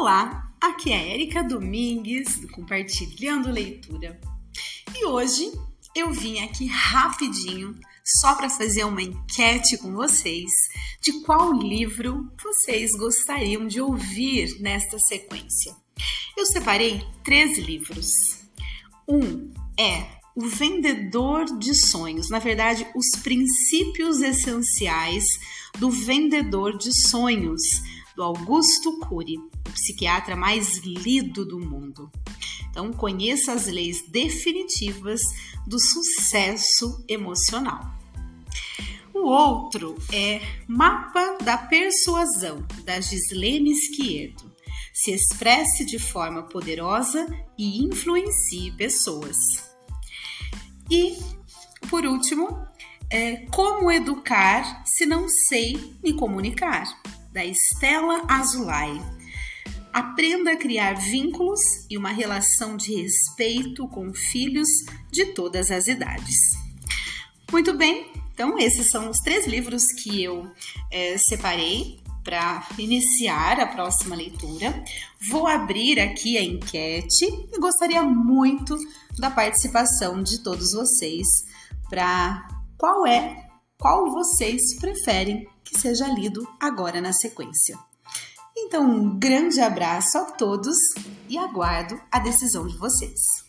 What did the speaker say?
Olá, aqui é a Erika Domingues do Compartilhando Leitura. E hoje eu vim aqui rapidinho só para fazer uma enquete com vocês de qual livro vocês gostariam de ouvir nesta sequência. Eu separei três livros. Um é O Vendedor de Sonhos, na verdade, os princípios essenciais do Vendedor de Sonhos, do Augusto Cury, o psiquiatra mais lido do mundo. Então, conheça as leis definitivas do sucesso emocional. O outro é Mapa da Persuasão, da Gislene Esquierdo. Se expresse de forma poderosa e influencie pessoas. E, por último, é Como Educar se não sei me comunicar, da Estela Azulay. Aprenda a criar vínculos e uma relação de respeito com filhos de todas as idades. Muito bem, então esses são os três livros que eu é, separei para iniciar a próxima leitura. Vou abrir aqui a enquete e gostaria muito da participação de todos vocês para qual é, qual vocês preferem que seja lido agora na sequência. Então, um grande abraço a todos e aguardo a decisão de vocês.